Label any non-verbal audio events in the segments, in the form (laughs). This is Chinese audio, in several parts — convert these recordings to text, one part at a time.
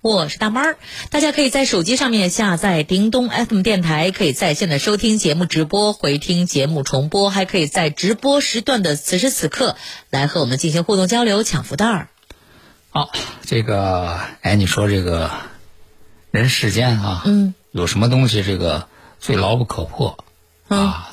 我是大猫儿，大家可以在手机上面下载叮咚 FM 电台，可以在线的收听节目直播、回听节目重播，还可以在直播时段的此时此刻来和我们进行互动交流、抢福袋儿。好，这个，哎，你说这个人世间啊，嗯，有什么东西这个最牢不可破啊？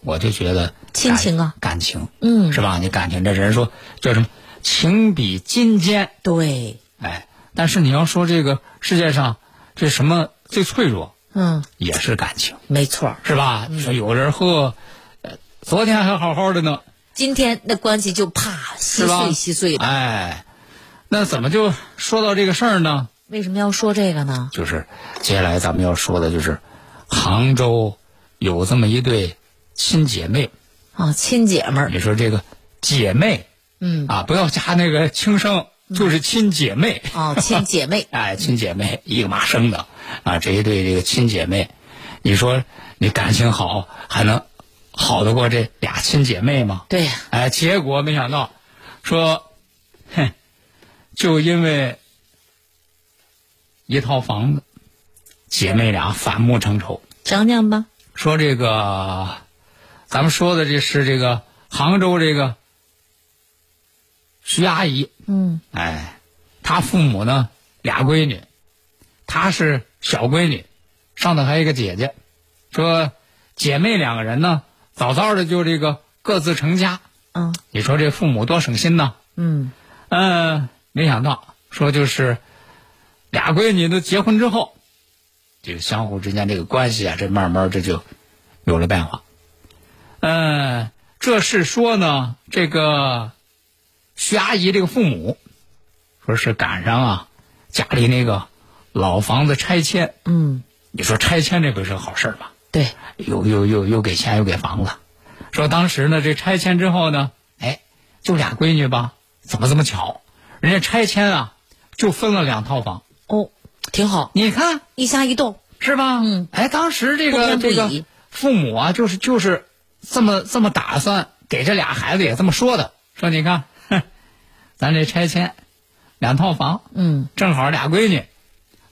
我就觉得亲情啊，感情，嗯，是吧？你感情，这人说叫什么？情比金坚。对，哎，但是你要说这个世界上这什么最脆弱，嗯，也是感情，没错。是吧？你说有人和，呃，昨天还好好的呢，今天那关系就啪稀？碎稀碎的。哎，那怎么就说到这个事儿呢？为什么要说这个呢？就是接下来咱们要说的就是，杭州有这么一对亲姐妹。啊，亲姐们儿，你说这个姐妹嗯，啊，不要加那个轻声，就是亲姐妹。哦，(laughs) 亲姐妹，哎，亲姐妹一个妈生的啊，这一对这个亲姐妹，你说你感情好，还能好得过这俩亲姐妹吗？对呀，哎，结果没想到，说，哼，就因为一套房子，姐妹俩反目成仇。讲讲吧。说这个，咱们说的这是这个杭州这个徐阿姨，嗯，哎，她父母呢俩闺女，她是小闺女，上头还有一个姐姐。说姐妹两个人呢，早早的就这个各自成家。嗯你说这父母多省心呐！嗯，嗯，没想到说就是俩闺女都结婚之后，这个相互之间这个关系啊，这慢慢这就有了变化。嗯，这是说呢，这个徐阿姨这个父母，说是赶上啊家里那个老房子拆迁。嗯，你说拆迁这不是好事儿吧？对，又又又又给钱又给房子，说当时呢这拆迁之后呢，哎，就俩闺女吧，怎么这么巧？人家拆迁啊，就分了两套房，哦，挺好，你看一家一栋。是吧？嗯，哎，当时这个这个父母啊，就是就是这么这么打算，给这俩孩子也这么说的，说你看，哼，咱这拆迁两套房，嗯正好俩闺女，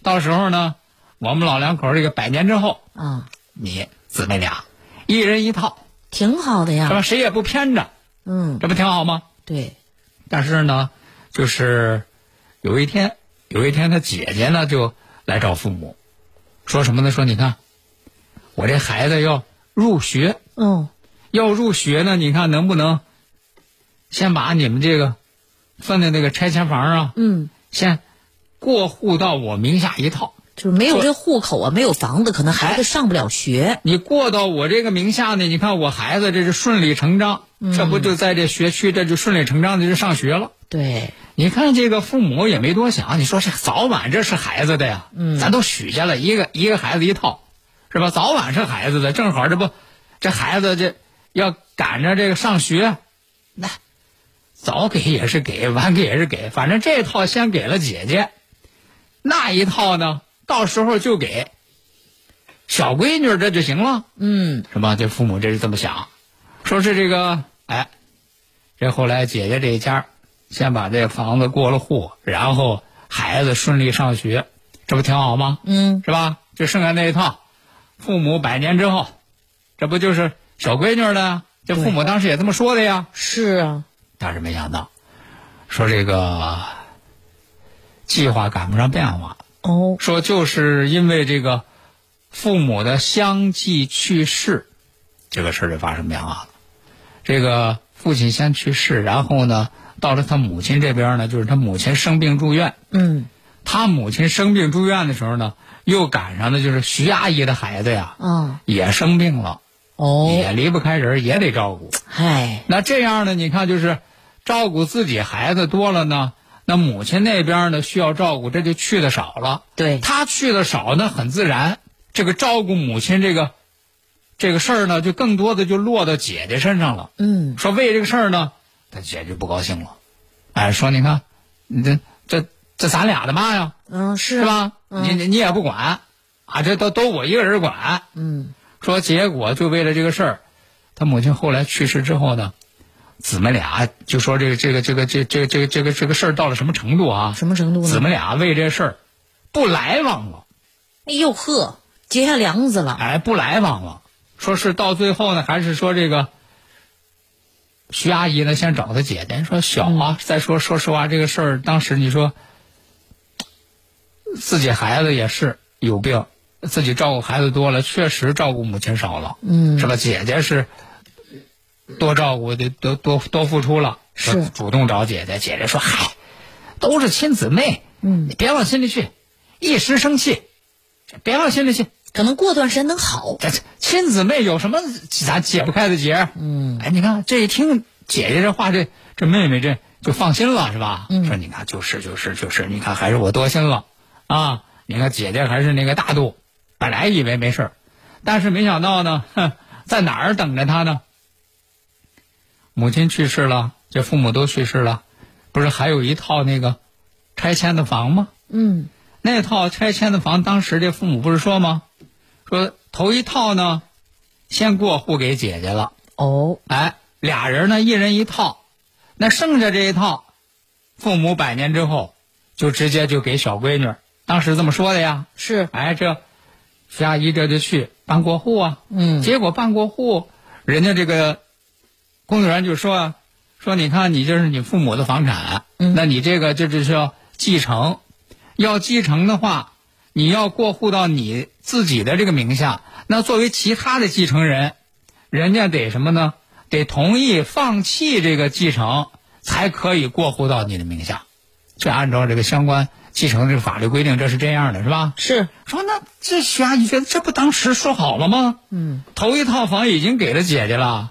到时候呢，我们老两口这个百年之后，啊，你姊妹俩一人一套。挺好的呀。是吧？谁也不偏着，嗯，这不挺好吗？对，但是呢，就是有一天，有一天他姐姐呢就来找父母，说什么呢？说你看，我这孩子要入学，嗯要入学呢，你看能不能先把你们这个分的那个拆迁房啊，嗯，先过户到我名下一套。就是没有这户口啊，没有房子，可能孩子上不了学。你过到我这个名下呢，你看我孩子这是顺理成章，这不就在这学区，这就顺理成章的就上学了。对，你看这个父母也没多想，你说这早晚这是孩子的呀，嗯咱都许下了一个一个孩子一套，是吧？早晚是孩子的，正好这不，这孩子这要赶着这个上学，那早给也是给，晚给也是给，反正这套先给了姐姐，那一套呢，到时候就给小闺女这就行了。嗯是吧？这父母这是这么想，说是这个，哎，这后来姐姐这一家先把这房子过了户，然后孩子顺利上学，这不挺好吗？嗯，是吧？就剩下那一套，父母百年之后，这不就是小闺女的呀？这父母当时也这么说的呀。是啊，但是没想到，说这个计划赶不上变化，哦，说就是因为这个父母的相继去世，这个事儿就发生变化了。这个父亲先去世，然后呢，到了他母亲这边呢，就是他母亲生病住院。嗯，他母亲生病住院的时候呢，又赶上的就是徐阿姨的孩子呀，啊，也生病了，哦，也离不开人，也得照顾。嗨，那这样呢，你看就是照顾自己孩子多了呢，那母亲那边呢需要照顾，这就去的少了。对，他去的少，那很自然，这个照顾母亲这个这个事儿呢，就更多的就落到姐姐身上了。嗯，说为这个事儿呢，他姐姐不高兴了，哎，说你看，你这这这咱俩的妈呀，嗯，是是？吧？你你你也不管，啊，这都都我一个人管。嗯，说结果就为了这个事儿，他母亲后来去世之后呢，姊妹俩就说这个这个这个这这个这个这个这个事儿到了什么程度啊？什么程度呢？姊妹俩为这事儿不来往了，哎呦呵，结下梁子了。哎，不来往了。说是到最后呢，还是说这个徐阿姨呢，先找她姐姐说小啊。再说说实话，这个事儿当时你说自己孩子也是有病，自己照顾孩子多了，确实照顾母亲少了，嗯是吧？姐姐是多照顾得，多多多付出了，是主动找姐姐。姐姐说：“嗨，都是亲姊妹，嗯你别往心里去，一时生气，别往心里去。”可能过段时间能好。这这亲姊妹有什么咱解不开的结？嗯，哎，你看这一听姐姐这话，这这妹妹这就放心了，是吧？嗯说你看就是就是就是，你看还是我多心了啊！你看姐姐还是那个大度，本来以为没事儿，但是没想到呢，哼，在哪儿等着他呢？母亲去世了，这父母都去世了，不是还有一套那个拆迁的房吗？嗯，那套拆迁的房，当时这父母不是说吗？说头一套呢，先过户给姐姐了，哦，哎，俩人呢一人一套，那剩下这一套，父母百年之后就直接就给小闺女，当时这么说的呀。是，哎，这徐阿姨这就去办过户啊，嗯，结果办过户，人家这个公务员就说啊，说你看你这是你父母的房产，嗯那你这个这就是要继承，要继承的话，你要过户到你自己的这个名下，那作为其他的继承人，人家得什么呢？得同意放弃这个继承，才可以过户到你的名下。这按照这个相关继承这个法律规定，这是这样的，是吧？是，说那这徐阿姨觉得这不当时说好了吗？嗯，头一套房已经给了姐姐了，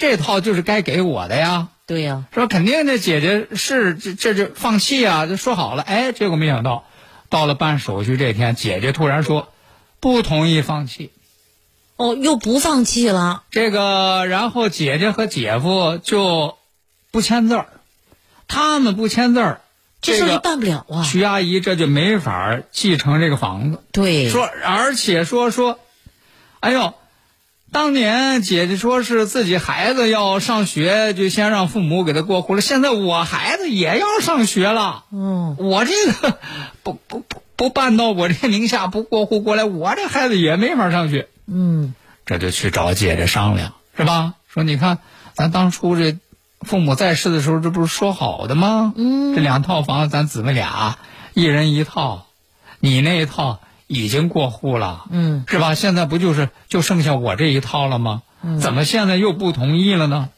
这套就是该给我的呀。对呀、说肯定这姐姐是这这这放弃啊，就说好了。哎，结果没想到，到了办手续这天，姐姐突然说不同意放弃。哦，又不放弃了。这个，然后姐姐和姐夫就不签字儿，他们不签字儿，这事儿就办不了啊。徐阿姨这就没法继承这个房子。对，说，而且说说，哎呦，当年姐姐说是自己孩子要上学，就先让父母给他过户了。现在我孩子也要上学了，嗯，我这个 (laughs) 不不不不办到我这名下，不过户过来，我这孩子也没法上学。嗯，这就去找姐姐商量，是吧？说你看，咱当初这父母在世的时候，这不是说好的吗？嗯这两套房咱姊妹俩一人一套，你那一套已经过户了，嗯，是吧？现在不就是就剩下我这一套了吗？嗯怎么现在又不同意了呢？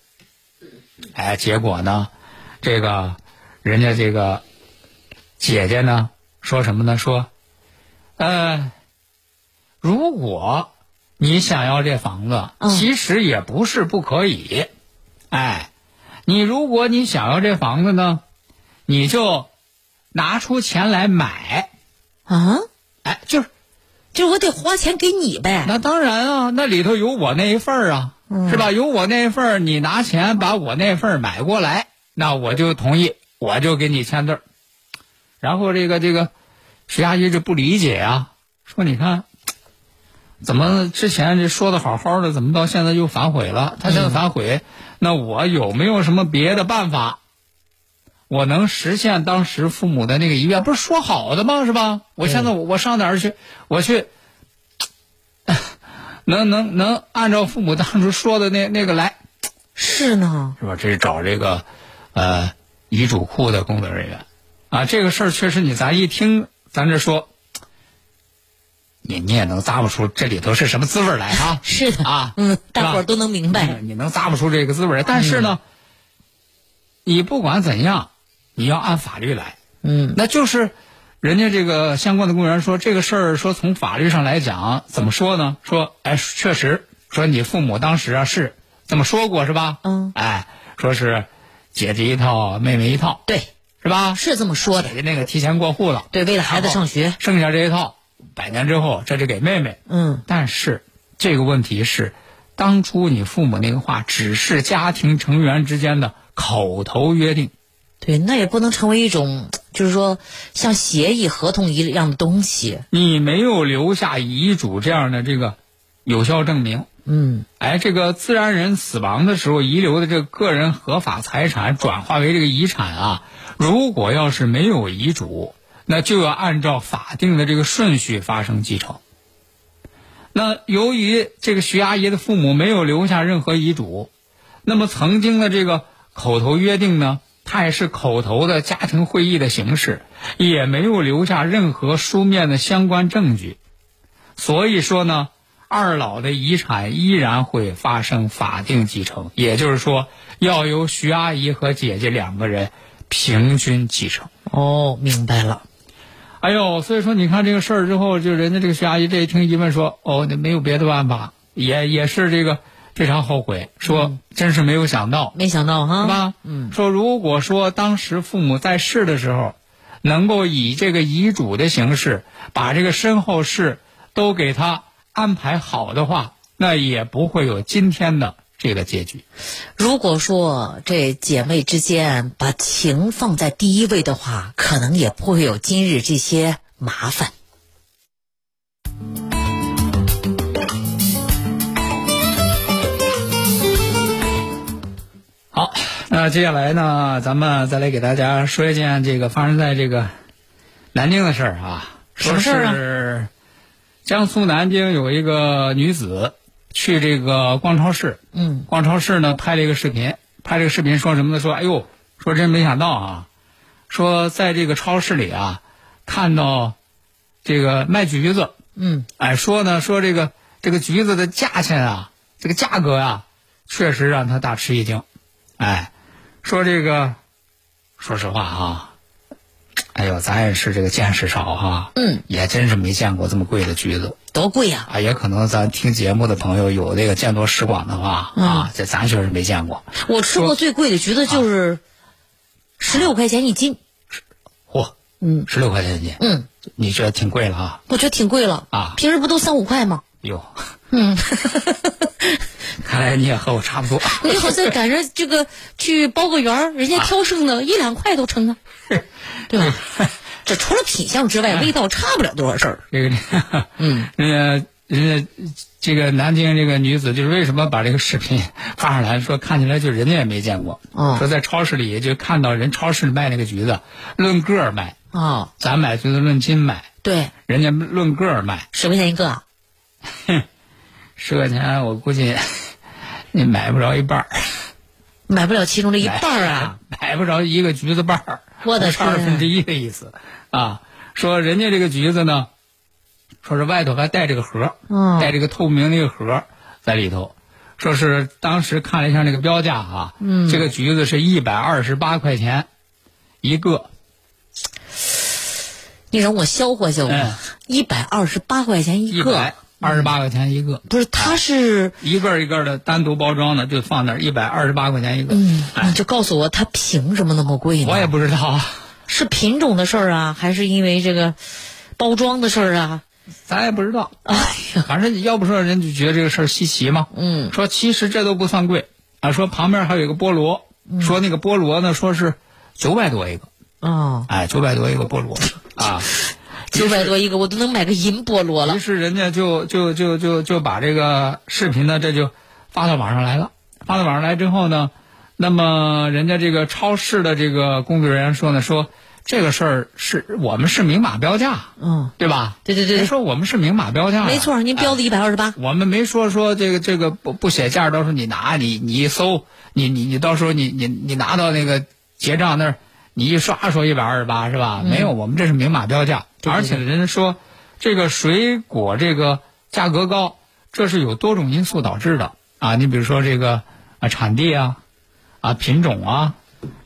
哎，结果呢，这个人家这个姐姐呢说什么呢？说，呃，如果你想要这房子，嗯其实也不是不可以。哎，你如果你想要这房子呢，你就拿出钱来买。啊，哎，就是就是我得花钱给你呗。那当然啊，那里头有我那一份儿啊，是吧？有我那一份儿，你拿钱把我那份儿买过来，那我就同意，我就给你签字儿。然后这个这个徐阿姨就不理解啊、说你看，怎么之前这说的好好的，怎么到现在又反悔了？他现在反悔，那我有没有什么别的办法？我能实现当时父母的那个遗愿，不是说好的吗？是吧？我现在我我上哪儿去？我去，(tsk) 能能能按照父母当初说的那那个来，是呢，是吧？这是找这个呃遗嘱库的工作人员啊。这个事儿确实，你咱一听，咱这说你你也能咂不出这里头是什么滋味来啊 (laughs) 是的啊，嗯，大伙儿都能明白。嗯你能咂不出这个滋味来。但是呢，你不管怎样，你要按法律来。嗯，那就是人家这个相关的公务员说这个事儿，说从法律上来讲，怎么说呢？说哎，确实说你父母当时啊是这么说过是吧？嗯，哎，说是姐姐一套，妹妹一套，对，是吧？是这么说的姐。姐那个提前过户了，对，为了孩子上学。剩下这一套，百年之后这就给妹妹。嗯，但是这个问题是，当初你父母那个话只是家庭成员之间的口头约定。对，那也不能成为一种，就是说像协议、合同一样的东西。你没有留下遗嘱这样的这个有效证明，嗯，哎，这个自然人死亡的时候遗留的这个个人合法财产转化为这个遗产啊，如果要是没有遗嘱，那就要按照法定的这个顺序发生继承。那由于这个徐阿姨的父母没有留下任何遗嘱，那么曾经的这个口头约定呢，它也是口头的家庭会议的形式，也没有留下任何书面的相关证据，所以说呢，二老的遗产依然会发生法定继承，也就是说，要由徐阿姨和姐姐两个人平均继承。哦，明白了。哎呦，所以说你看这个事儿之后，就人家这个徐阿姨这一听一问说，哦，那没有别的办法，也也是这个非常后悔，说真是没有想到，没想到哈，是吧？嗯，说如果说当时父母在世的时候，能够以这个遗嘱的形式把这个身后事都给他安排好的话，那也不会有今天的这个结局。如果说这姐妹之间把情放在第一位的话，可能也不会有今日这些麻烦。好，那接下来呢，咱们再来给大家说一件这个发生在这个南京的事儿啊。什么事儿啊说是江苏南京有一个女子去这个逛超市，嗯，逛超市呢拍了一个视频，拍这个视频说什么呢？说哎呦，说真没想到啊，说在这个超市里啊，看到这个卖橘子，嗯，哎，说呢说这个这个橘子的价钱啊，这个价格啊，确实让他大吃一惊。哎，说这个，说实话啊、哎呦，咱也是这个见识少哈、嗯，也真是没见过这么贵的橘子。多贵呀、啊！也可能咱听节目的朋友有这个见多识广的话、啊，这咱确实没见过。我吃过最贵的橘子就是十六块钱一斤。嚯，嗯。十六块钱一斤，嗯，你觉得挺贵了啊？我觉得挺贵了。啊。平时不都三五块吗？哟，嗯，(laughs) (laughs) 看来你也和我差不多。你好像赶着这个去包个圆儿，人家挑剩的一两块都成啊，(laughs) 对吧？(laughs) 这除了品相之外，味道差不了多少事儿。这个，嗯，人家人家这个南京这个女子，就是为什么把这个视频发上来，说看起来就人家也没见过，哦说在超市里就看到人超市里卖那个橘子，论个儿卖，哦，咱买橘子论斤卖，对，人家论个儿卖，十块钱一个哼。十块钱我估计你买不着一半儿，买不了其中的一半儿啊！(laughs) 买不着一个橘子瓣儿，我的不是二天分之一的意思啊。说人家这个橘子呢，说是外头还带着个盒儿，嗯带着个透明的一个盒儿在里头。说是当时看了一下那个标价啊，嗯这个橘子是一百二十八块钱一个，你让我消化消嗯化，一百二十八块钱一个二十八块钱一个，不是？它是，一个一个的单独包装的就放那儿，一百二十八块钱一个。嗯，就告诉我它凭什么那么贵呢？我也不知道啊，是品种的事儿啊，还是因为这个包装的事儿啊？咱也不知道。哎呀，反正要不说人就觉得这个事儿稀奇嘛。嗯，说其实这都不算贵啊，说旁边还有一个菠萝，嗯说那个菠萝呢，说是九百多一个，哦，哎，九百多一个菠萝啊。九百多一个，我都能买个银菠萝了于。是人家就就就就就把这个视频呢，这就发到网上来了。发到网上来之后呢，那么人家这个超市的这个工作人员说呢，说这个事儿是我们是明码标价，嗯，对吧？对对对说我们是明码标价呀，没错，您标的一百二十八。我们没说说这个这个不不写价，到时候你拿你你一搜，你你你到时候你你你拿到那个结账那儿，你一刷说一百二十八是吧？没有，我们这是明码标价，对对而且人家说这个水果这个价格高，这是有多种因素导致的啊。你比如说这个啊产地啊，啊品种啊，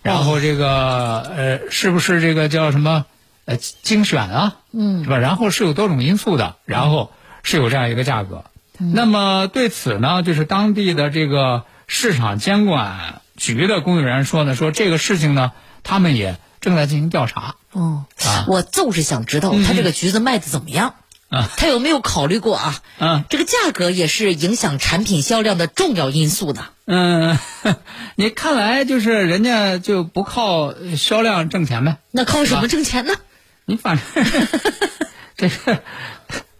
然后这个呃是不是这个叫什么呃精选啊，嗯是吧？然后是有多种因素的，然后是有这样一个价格。那么对此呢，就是当地的这个市场监管局的工作人员说呢，说这个事情呢，他们也正在进行调查。哦啊，我就是想知道他这个橘子卖的怎么样。啊他有没有考虑过啊？啊这个价格也是影响产品销量的重要因素的。嗯，(laughs) 你看来就是人家就不靠销量挣钱呗？那靠什么挣钱呢？你反正 (laughs) 这个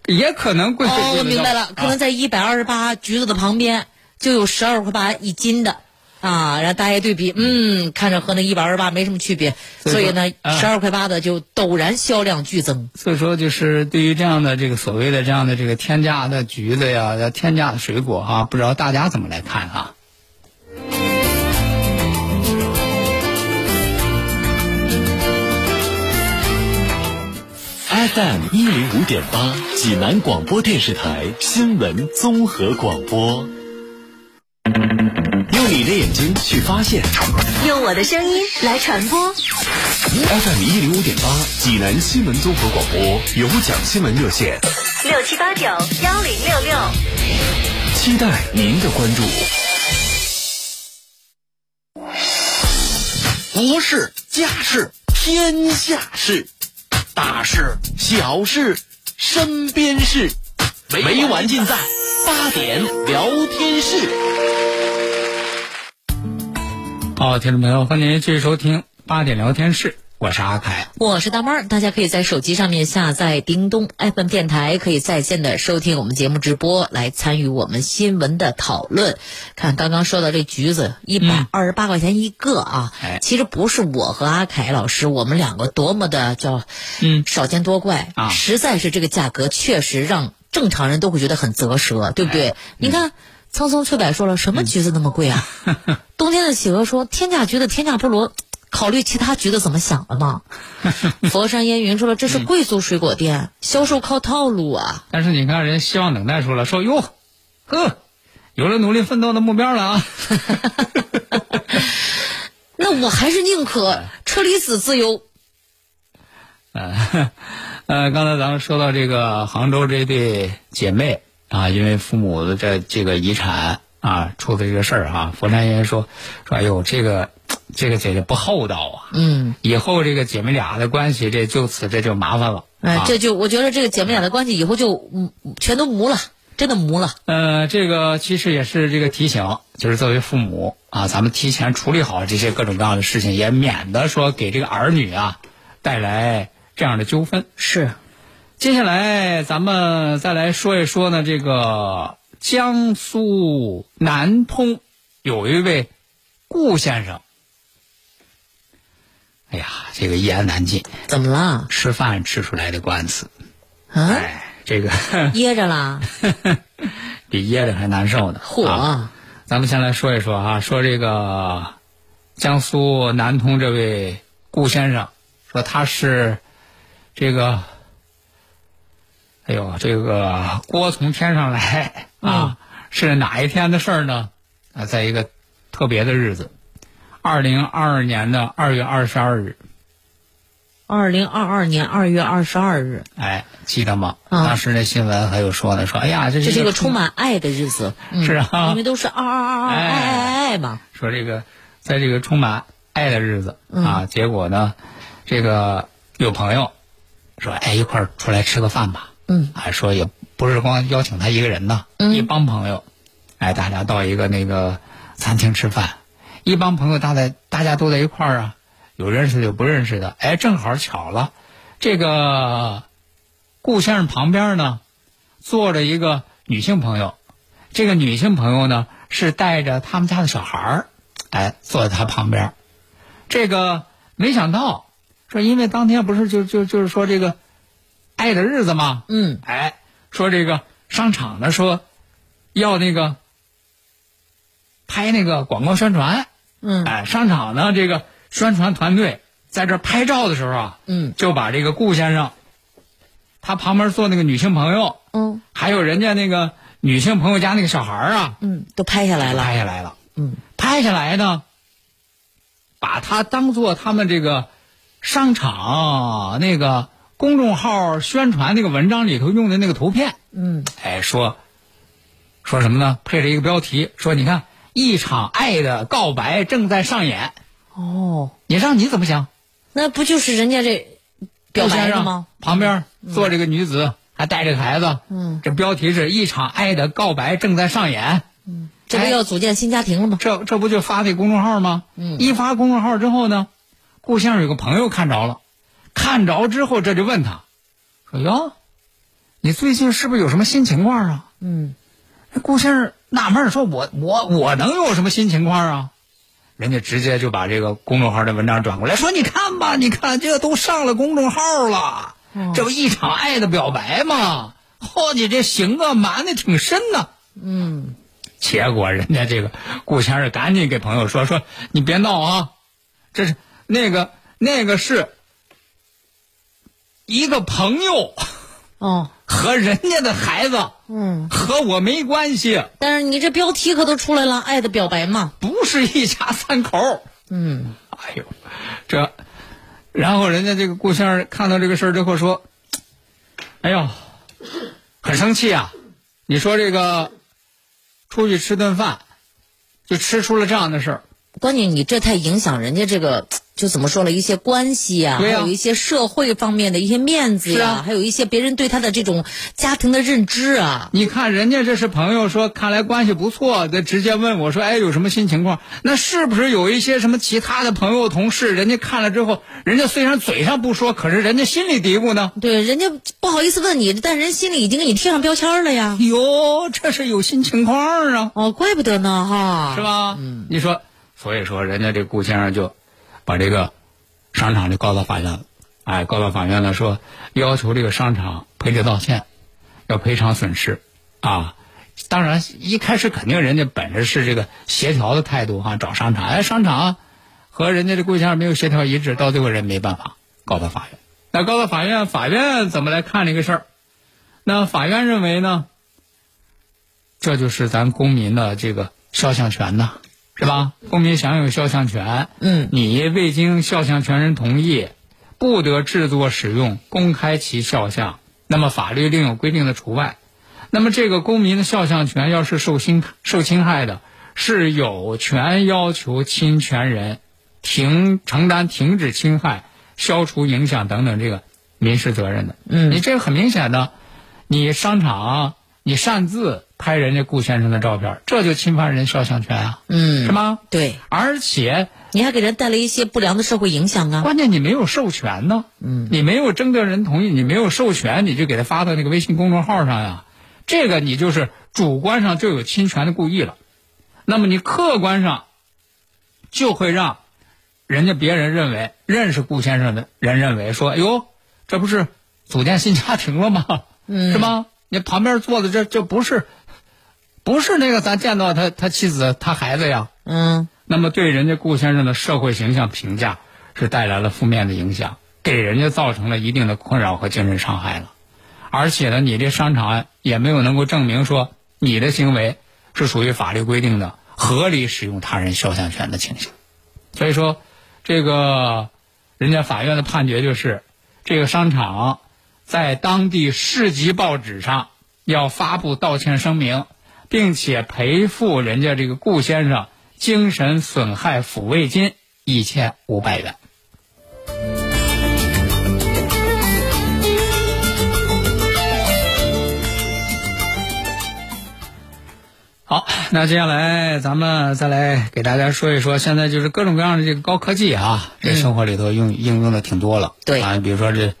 也可能贵。哦，我明白了，可能啊在一百二十八橘子的旁边就有十二块八一斤的。啊，然后大家一对比，嗯，看着和那一百二十八没什么区别，所以所以呢，啊十二块八的就陡然销量剧增。所以说，就是对于这样的这个所谓的这样的这个天价的橘子呀，要天价的水果啊，不知道大家怎么来看啊？FM 一零五点八，济南广播电视台新闻综合广播。的眼睛去发现用我的声音来传播。，FM 一零五点八，济南新闻综合广播有奖新闻热线，六七八九幺零六六。期待您的关注。国事、家事、天下事，大事、小事、身边事，每晚尽在八点聊天室。好，听众朋友，欢迎您继续收听八点聊天室，我是阿凯。我是大妹儿，大家可以在手机上面下载叮咚 FM 电台，可以在线的收听我们节目直播，来参与我们新闻的讨论。看刚刚说到这橘子，一百二十八块钱一个啊，哎其实不是我和阿凯老师，我们两个多么的叫嗯少见多怪啊实在是这个价格确实让正常人都会觉得很啧舌，对不对？你看。苍松翠柏说了，什么橘子那么贵啊？(laughs) 冬天的企鹅说，天价橘子天价菠萝，考虑其他橘子怎么想了吗？(laughs) 佛山烟云说了，这是贵族水果店，销售靠套路啊。但是你看，人希望等待说了，说哟，呵，有了努力奋斗的目标了啊。(laughs) 那我还是宁可车厘子自由。呃，呃，刚才咱们说到这个杭州这对姐妹啊，因为父母的这这个遗产啊出的这个事儿哈，佛山人说说，哎呦，这个这个姐姐不厚道啊，嗯，以后这个姐妹俩的关系这就此这就麻烦了。哎、啊这就我觉得这个姐妹俩的关系以后就嗯全都磨了，真的糊了。呃，这个其实也是这个提醒，就是作为父母啊，咱们提前处理好这些各种各样的事情，也免得说给这个儿女啊带来这样的纠纷。是，接下来咱们再来说一说呢，这个江苏南通有一位顾先生，哎呀，这个一言难尽，怎么了？吃饭吃出来的官司，啊，哎，这个噎着啦？(laughs) 比噎着还难受呢。嚯、啊咱们先来说一说啊，说这个江苏南通这位顾先生，说他是这个，哎呦，这个锅从天上来啊，是哪一天的事儿呢？啊，在一个特别的日子，二零二二年的二月二十二日，二零二二年二月二十二日，哎，记得吗？啊当时那新闻还有说呢，说哎呀，这是这是一个充充满爱的日子。嗯、是啊因为都是二二二二爱爱爱爱嘛。说这个，在这个充满爱的日子、啊，结果呢，这个有朋友说，哎，一块儿出来吃个饭吧。嗯，啊，说也不是光邀请他一个人呢，一帮朋友，哎，大家到一个那个餐厅吃饭，一帮朋友大在大家都在一块儿啊，有认识的有不认识的，哎，正好巧了，这个顾先生旁边呢坐着一个女性朋友，这个女性朋友呢是带着他们家的小孩儿，哎，坐在他旁边。这个没想到说，因为当天不是就就就是说这个爱的日子嘛，嗯，哎，说这个商场呢说要那个拍那个广告宣传，嗯。哎，商场呢这个宣传团队在这儿拍照的时候啊，嗯，就把这个顾先生他旁边坐那个女性朋友，嗯。还有人家那个女性朋友家那个小孩儿啊，嗯，都拍下来了。拍下来了。嗯，拍下来呢，把他当做他们这个商场那个公众号宣传那个文章里头用的那个图片。嗯哎，说说什么呢？配着一个标题，说你看一场爱的告白正在上演。哦，你让你怎么想？那不就是人家这表白了吗？旁边坐这个女子，还带着个孩子。嗯，这标题是一场爱的告白正在上演。嗯这不要组建新家庭了吗？这这不就发那公众号吗？嗯一发公众号之后呢，顾先生有个朋友看着了，看着之后这就问他，说哟，你最近是不是有什么新情况啊？嗯那顾先生纳闷说我我我能有什么新情况啊？人家直接就把这个公众号的文章转过来，说你看吧，你看这都上了公众号了，哦这不一场爱的表白吗？嚯、你这行啊，瞒的挺深呐、嗯，结果人家这个顾先生赶紧给朋友说说，你别闹啊，这是那个那个是一个朋友哦，和人家的孩子，嗯，和我没关系，但是你这标题可都出来了，爱的表白嘛。不是一家三口。嗯哎呦，这，然后人家这个顾先生看到这个事儿之后说，哎呦，很生气啊！你说这个出去吃顿饭，就吃出了这样的事儿。关键你这太影响人家这个，就怎么说了，一些关系呀、有一些社会方面的一些面子呀、还有一些别人对他的这种家庭的认知啊。你看人家这是朋友说，看来关系不错，就直接问我说：“哎，有什么新情况？”那是不是有一些什么其他的朋友、同事，人家看了之后，人家虽然嘴上不说，可是人家心里嘀咕呢？对，人家不好意思问你，但人心里已经给你贴上标签了呀。哟，这是有新情况啊！哦，怪不得呢，哈。是？吧？嗯，你说，所以说人家这顾先生就把这个商场就告到法院了，哎，告到法院了，说要求这个商场赔礼道歉，要赔偿损失啊。当然，一开始肯定人家本着是这个协调的态度哈、找商场，哎，商场和人家这顾先生没有协调一致，到最后人没办法告到法院。那告到法院，法院怎么来看这个事儿？那法院认为呢？这就是咱公民的这个肖像权呐，是吧？公民享有肖像权，嗯，你未经肖像权人同意，不得制作、使用、公开其肖像。那么法律另有规定的除外。那么这个公民的肖像权要是受侵受侵害的，是有权要求侵权人停承担停止侵害、消除影响等等这个民事责任的。嗯你这个很明显的，你商场你擅自拍人家顾先生的照片，这就侵犯人肖像权啊，嗯，是？吗？对，而且你还给人带来一些不良的社会影响啊。关键你没有授权呢，嗯，你没有征得人同意，你没有授权，你就给他发到那个微信公众号上呀，这个你就是主观上就有侵权的故意了，那么你客观上就会让人家别人认为认识顾先生的人认为说，哎呦，这不是组建新家庭了吗？嗯是吗？你旁边坐的这这不是不是那个咱见到他他妻子他孩子呀？嗯那么对人家顾先生的社会形象评价是带来了负面的影响，给人家造成了一定的困扰和精神伤害了。而且呢，你这商场也没有能够证明说你的行为是属于法律规定的合理使用他人肖像权的情形。所以说，这个人家法院的判决就是，这个商场在当地市级报纸上要发布道歉声明，并且赔付人家这个顾先生精神损害抚慰金一千五百元。好，那接下来咱们再来给大家说一说，现在就是各种各样的这个高科技啊，这生活里头用应用的挺多了。对啊，比如说这，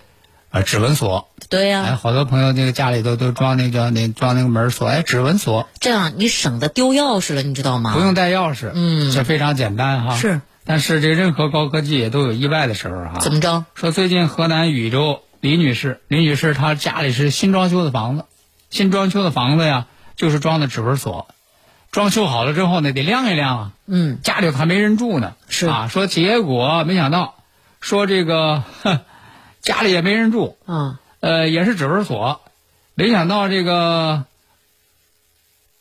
呃，指纹锁，对呀、哎，好多朋友那个家里头都装那个那装那个门锁，哎，指纹锁这样你省得丢钥匙了，你知道吗？不用带钥匙，嗯这非常简单哈。是，但是这任何高科技也都有意外的时候哈。怎么着？说最近河南禹州李女士，李女士她家里是新装修的房子，新装修的房子呀，就是装的指纹锁，装修好了之后呢，得晾一晾啊。嗯，家里头还没人住呢，是啊，说结果没想到，说这个哼家里也没人住，啊，呃，也是指纹锁，没想到这个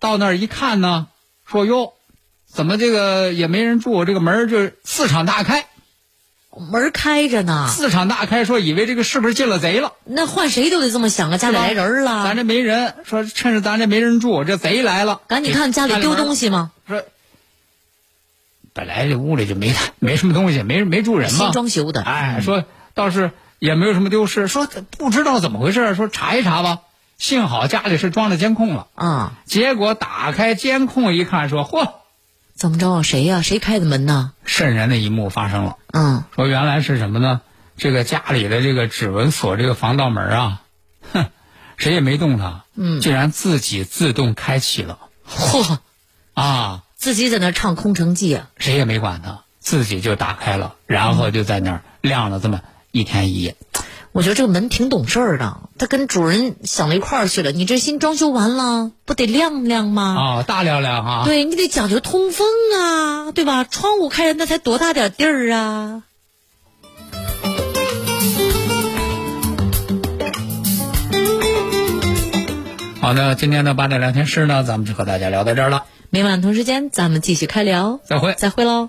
到那儿一看呢，说哟，怎么这个也没人住，这个门儿就四敞大开，门开着呢，四敞大开，说以为这个是不是进了贼了？那换谁都得这么想啊，家里来人了，咱这没人，说趁着咱这没人住，这贼来了，赶紧看家里丢东西。西吗？说本来这屋里就没没什么东西，没没住人嘛。新，装修的，哎，说倒是也没有什么丢失，说不知道怎么回事，说查一查吧。幸好家里是装了监控了，啊，结果打开监控一看，说嚯，怎么着？谁呀、谁开的门呢？瘆人的一幕发生了。嗯，说原来是什么呢？这个家里的这个指纹锁这个防盗门啊，哼，谁也没动它，嗯竟然自己自动开启了嚯，啊！自己在那唱《空城计》啊，谁也没管它，自己就打开了，然后就在那儿亮了这么一天一夜。我觉得这个门挺懂事儿的，它跟主人想到一块儿去了。你这新装修完了，不得亮亮吗？啊，大亮亮哈！对你得讲究通风啊，对吧？窗户开着那才多大点地儿啊！好的，今天的八点聊天室呢，咱们就和大家聊到这儿了，每晚同时间咱们继续开聊，再会。再会喽。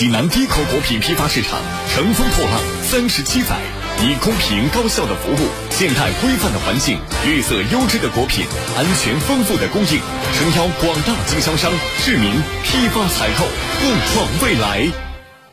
济南低口果品批发市场乘风破浪三十七载，以公平高效的服务、现代规范的环境、绿色优质的果品、安全丰富的供应，诚邀广大经销商、市民批发采购，共创未来。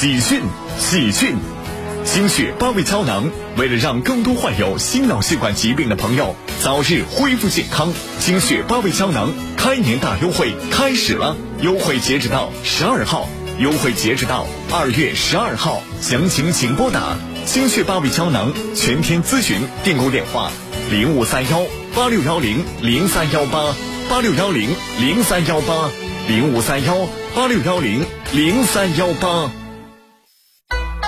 喜讯！喜讯！心血八味胶囊为了让更多患有心脑血管疾病的朋友早日恢复健康，心血八味胶囊开年大优惠开始了，优惠截止到十二号，优惠截止到二月十二号，详情请拨打心血八味胶囊全天咨询订购电话零五三幺八六幺零零三幺八八六幺零零三幺八零五三幺八六幺零零三幺八。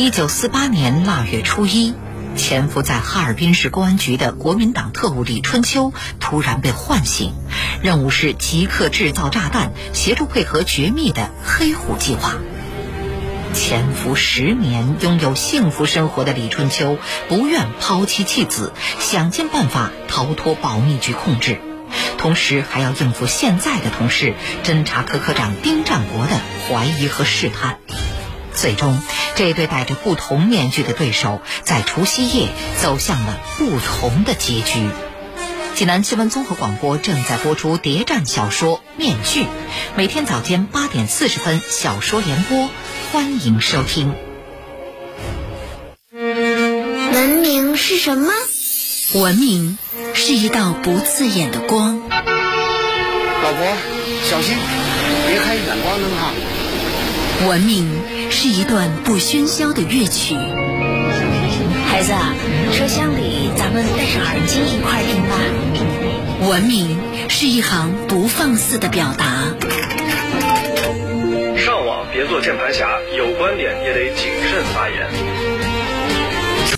一九四八年腊月初一，潜伏在哈尔滨市公安局的国民党特务李春秋突然被唤醒，任务是即刻制造炸弹，协助配合绝密的“黑虎计划”。潜伏十年、拥有幸福生活的李春秋，不愿抛妻弃子，想尽办法逃脱保密局控制，同时还要应付现在的同事侦查科科长丁占国的怀疑和试探。最终，这对戴着不同面具的对手在除夕夜走向了不同的结局。济南新闻综合广播正在播出谍战小说《面具》，每天早间八点四十分小说联播，欢迎收听。文明是什么？文明是一道不刺眼的光。老婆，小心，别开远光灯哈。文明是一段不喧嚣的乐曲。孩子，车厢里咱们戴上耳机一块听吧。文明是一行不放肆的表达。上网别做键盘侠，有观点也得谨慎发言。